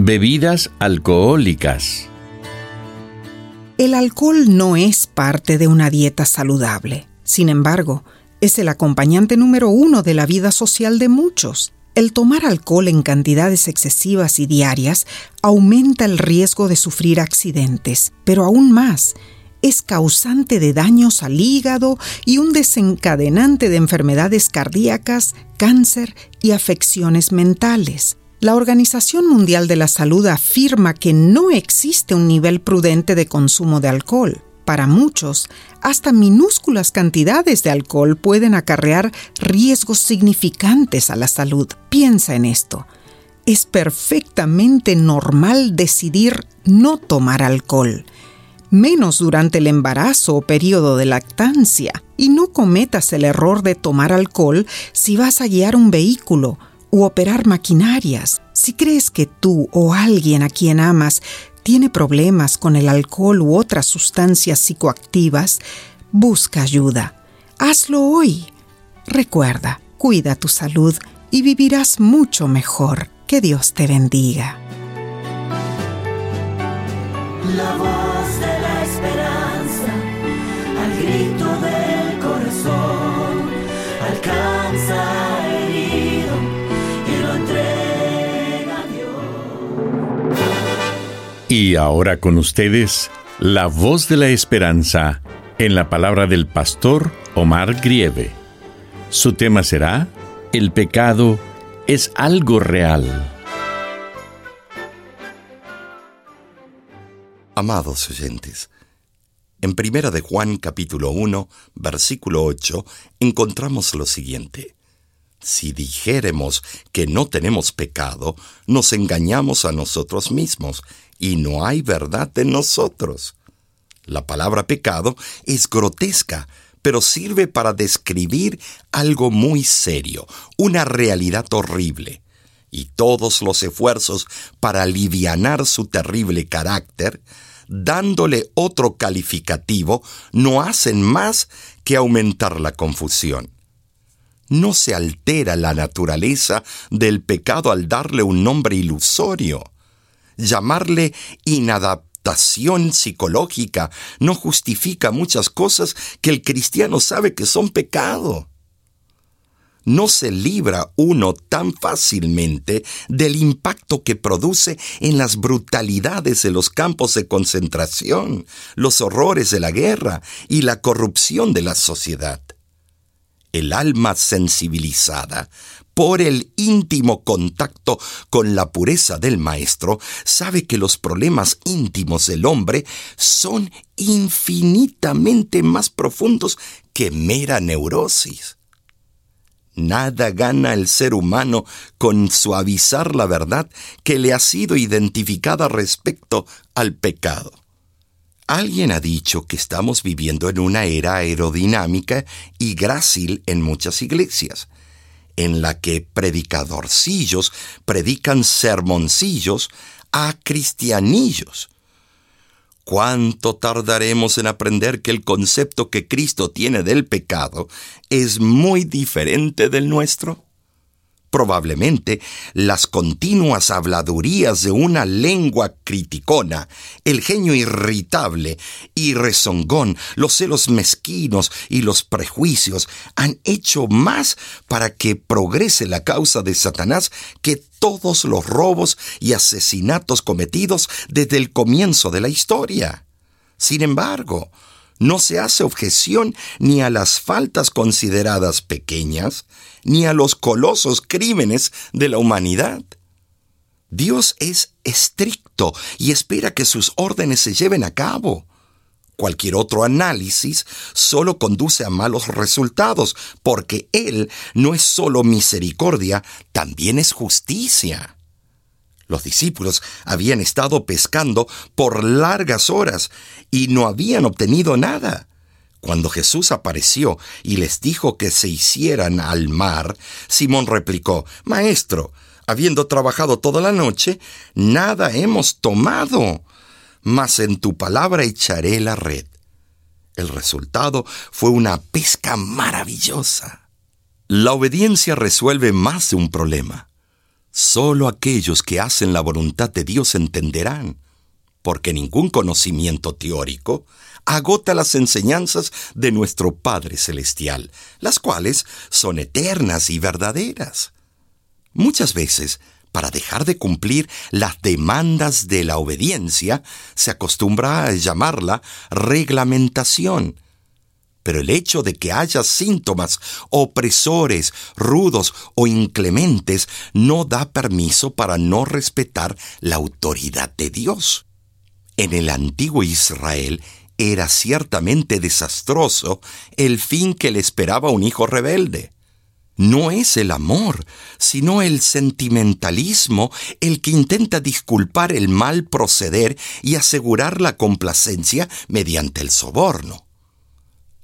Bebidas alcohólicas. El alcohol no es parte de una dieta saludable. Sin embargo, es el acompañante número uno de la vida social de muchos. El tomar alcohol en cantidades excesivas y diarias aumenta el riesgo de sufrir accidentes, pero aún más, es causante de daños al hígado y un desencadenante de enfermedades cardíacas, cáncer y afecciones mentales. La Organización Mundial de la Salud afirma que no existe un nivel prudente de consumo de alcohol. Para muchos, hasta minúsculas cantidades de alcohol pueden acarrear riesgos significantes a la salud. Piensa en esto. Es perfectamente normal decidir no tomar alcohol, menos durante el embarazo o periodo de lactancia, y no cometas el error de tomar alcohol si vas a guiar un vehículo u operar maquinarias. Si crees que tú o alguien a quien amas tiene problemas con el alcohol u otras sustancias psicoactivas, busca ayuda. Hazlo hoy. Recuerda, cuida tu salud y vivirás mucho mejor. Que Dios te bendiga. Y ahora con ustedes, la voz de la esperanza en la palabra del pastor Omar Grieve. Su tema será, El pecado es algo real. Amados oyentes, en Primera de Juan capítulo 1, versículo 8, encontramos lo siguiente. Si dijéremos que no tenemos pecado, nos engañamos a nosotros mismos y no hay verdad en nosotros. La palabra pecado es grotesca, pero sirve para describir algo muy serio, una realidad horrible. Y todos los esfuerzos para alivianar su terrible carácter, dándole otro calificativo, no hacen más que aumentar la confusión. No se altera la naturaleza del pecado al darle un nombre ilusorio llamarle inadaptación psicológica no justifica muchas cosas que el cristiano sabe que son pecado. No se libra uno tan fácilmente del impacto que produce en las brutalidades de los campos de concentración, los horrores de la guerra y la corrupción de la sociedad. El alma sensibilizada por el íntimo contacto con la pureza del Maestro, sabe que los problemas íntimos del hombre son infinitamente más profundos que mera neurosis. Nada gana el ser humano con suavizar la verdad que le ha sido identificada respecto al pecado. Alguien ha dicho que estamos viviendo en una era aerodinámica y grácil en muchas iglesias en la que predicadorcillos predican sermoncillos a cristianillos. ¿Cuánto tardaremos en aprender que el concepto que Cristo tiene del pecado es muy diferente del nuestro? Probablemente las continuas habladurías de una lengua criticona, el genio irritable y rezongón, los celos mezquinos y los prejuicios han hecho más para que progrese la causa de Satanás que todos los robos y asesinatos cometidos desde el comienzo de la historia. Sin embargo, no se hace objeción ni a las faltas consideradas pequeñas, ni a los colosos crímenes de la humanidad. Dios es estricto y espera que sus órdenes se lleven a cabo. Cualquier otro análisis solo conduce a malos resultados, porque Él no es solo misericordia, también es justicia. Los discípulos habían estado pescando por largas horas y no habían obtenido nada. Cuando Jesús apareció y les dijo que se hicieran al mar, Simón replicó, Maestro, habiendo trabajado toda la noche, nada hemos tomado, mas en tu palabra echaré la red. El resultado fue una pesca maravillosa. La obediencia resuelve más de un problema. Solo aquellos que hacen la voluntad de Dios entenderán, porque ningún conocimiento teórico agota las enseñanzas de nuestro Padre Celestial, las cuales son eternas y verdaderas. Muchas veces, para dejar de cumplir las demandas de la obediencia, se acostumbra a llamarla reglamentación, pero el hecho de que haya síntomas opresores, rudos o inclementes no da permiso para no respetar la autoridad de Dios. En el antiguo Israel era ciertamente desastroso el fin que le esperaba un hijo rebelde. No es el amor, sino el sentimentalismo el que intenta disculpar el mal proceder y asegurar la complacencia mediante el soborno.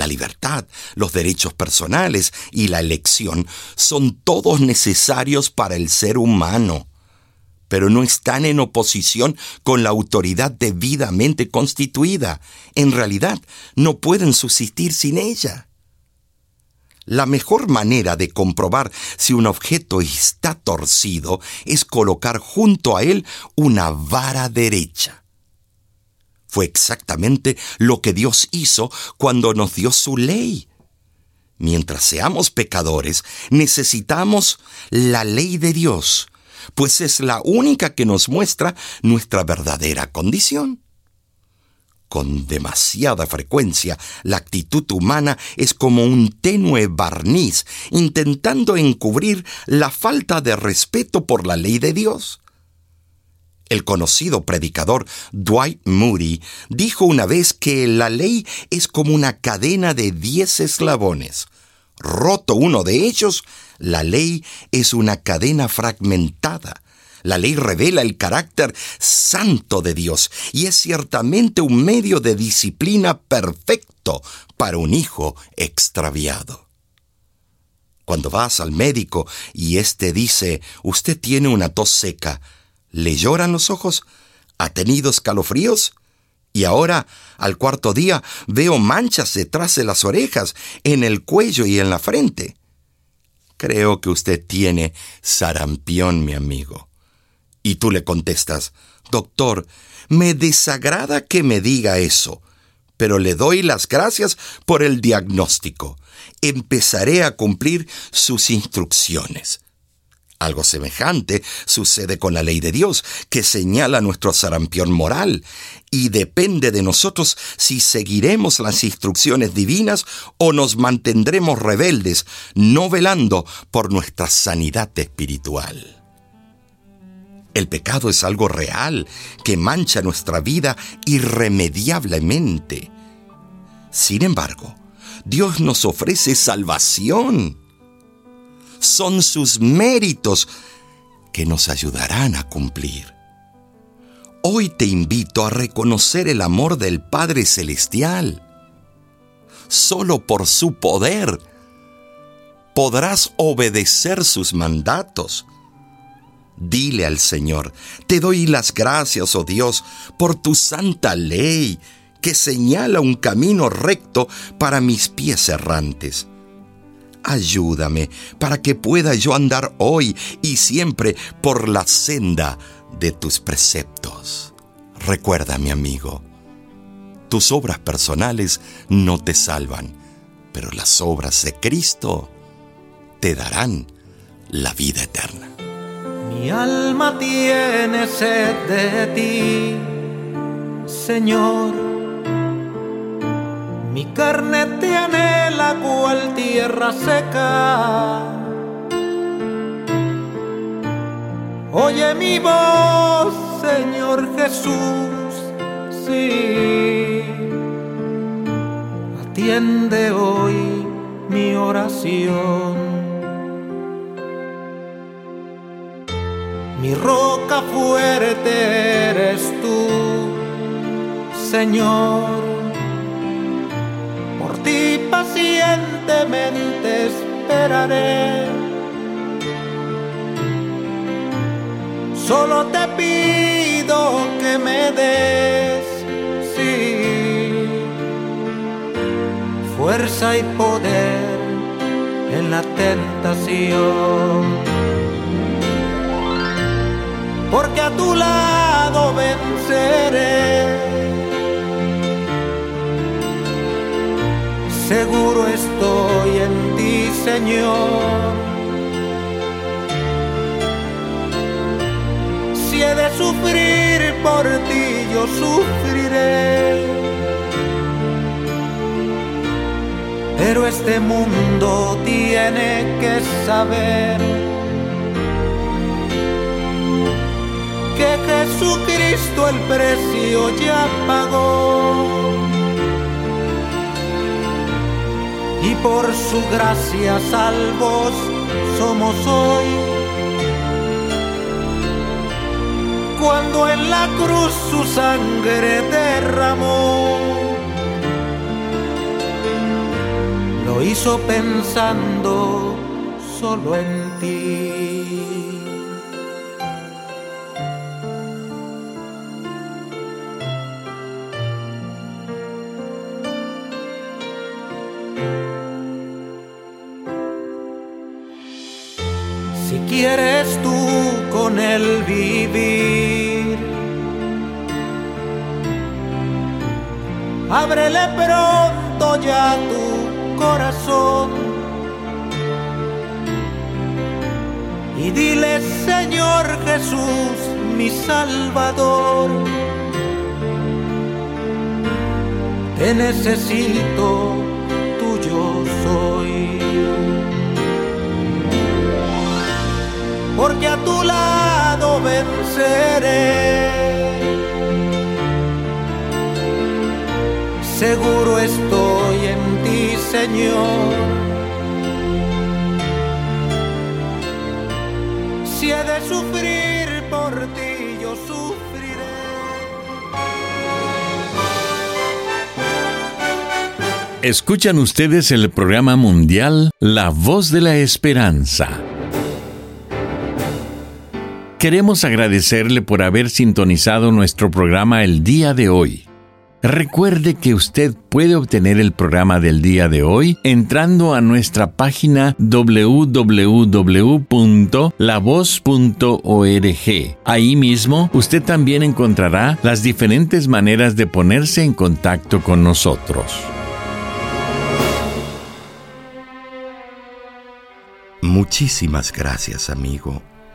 La libertad, los derechos personales y la elección son todos necesarios para el ser humano, pero no están en oposición con la autoridad debidamente constituida. En realidad, no pueden subsistir sin ella. La mejor manera de comprobar si un objeto está torcido es colocar junto a él una vara derecha. Fue exactamente lo que Dios hizo cuando nos dio su ley. Mientras seamos pecadores, necesitamos la ley de Dios, pues es la única que nos muestra nuestra verdadera condición. Con demasiada frecuencia, la actitud humana es como un tenue barniz intentando encubrir la falta de respeto por la ley de Dios. El conocido predicador Dwight Moody dijo una vez que la ley es como una cadena de diez eslabones. Roto uno de ellos, la ley es una cadena fragmentada. La ley revela el carácter santo de Dios y es ciertamente un medio de disciplina perfecto para un hijo extraviado. Cuando vas al médico y éste dice, usted tiene una tos seca, ¿Le lloran los ojos? ¿Ha tenido escalofríos? Y ahora, al cuarto día, veo manchas detrás de las orejas, en el cuello y en la frente. Creo que usted tiene sarampión, mi amigo. Y tú le contestas, Doctor, me desagrada que me diga eso, pero le doy las gracias por el diagnóstico. Empezaré a cumplir sus instrucciones. Algo semejante sucede con la ley de Dios, que señala nuestro sarampión moral, y depende de nosotros si seguiremos las instrucciones divinas o nos mantendremos rebeldes, no velando por nuestra sanidad espiritual. El pecado es algo real que mancha nuestra vida irremediablemente. Sin embargo, Dios nos ofrece salvación son sus méritos que nos ayudarán a cumplir. Hoy te invito a reconocer el amor del Padre Celestial. Solo por su poder podrás obedecer sus mandatos. Dile al Señor, te doy las gracias, oh Dios, por tu santa ley que señala un camino recto para mis pies errantes. Ayúdame para que pueda yo andar hoy y siempre por la senda de tus preceptos. Recuerda, mi amigo, tus obras personales no te salvan, pero las obras de Cristo te darán la vida eterna. Mi alma tiene sed de ti, Señor. Mi carne te anhela cual tierra seca. Oye mi voz, Señor Jesús, sí. Atiende hoy mi oración. Mi roca fuerte eres tú, Señor. Pacientemente esperaré. Solo te pido que me des, sí, fuerza y poder en la tentación porque a tu lado venceré. Seguro estoy en ti, Señor. Si he de sufrir por ti, yo sufriré. Pero este mundo tiene que saber que Jesucristo el precio ya pagó. Y por su gracia salvos somos hoy. Cuando en la cruz su sangre derramó, lo hizo pensando solo en ti. Quieres tú con él vivir. Ábrele pronto ya tu corazón y dile Señor Jesús, mi Salvador, te necesito, tuyo soy. Porque a tu lado venceré. Seguro estoy en ti, Señor. Si he de sufrir por ti, yo sufriré. Escuchan ustedes el programa mundial La Voz de la Esperanza. Queremos agradecerle por haber sintonizado nuestro programa el día de hoy. Recuerde que usted puede obtener el programa del día de hoy entrando a nuestra página www.lavoz.org. Ahí mismo usted también encontrará las diferentes maneras de ponerse en contacto con nosotros. Muchísimas gracias, amigo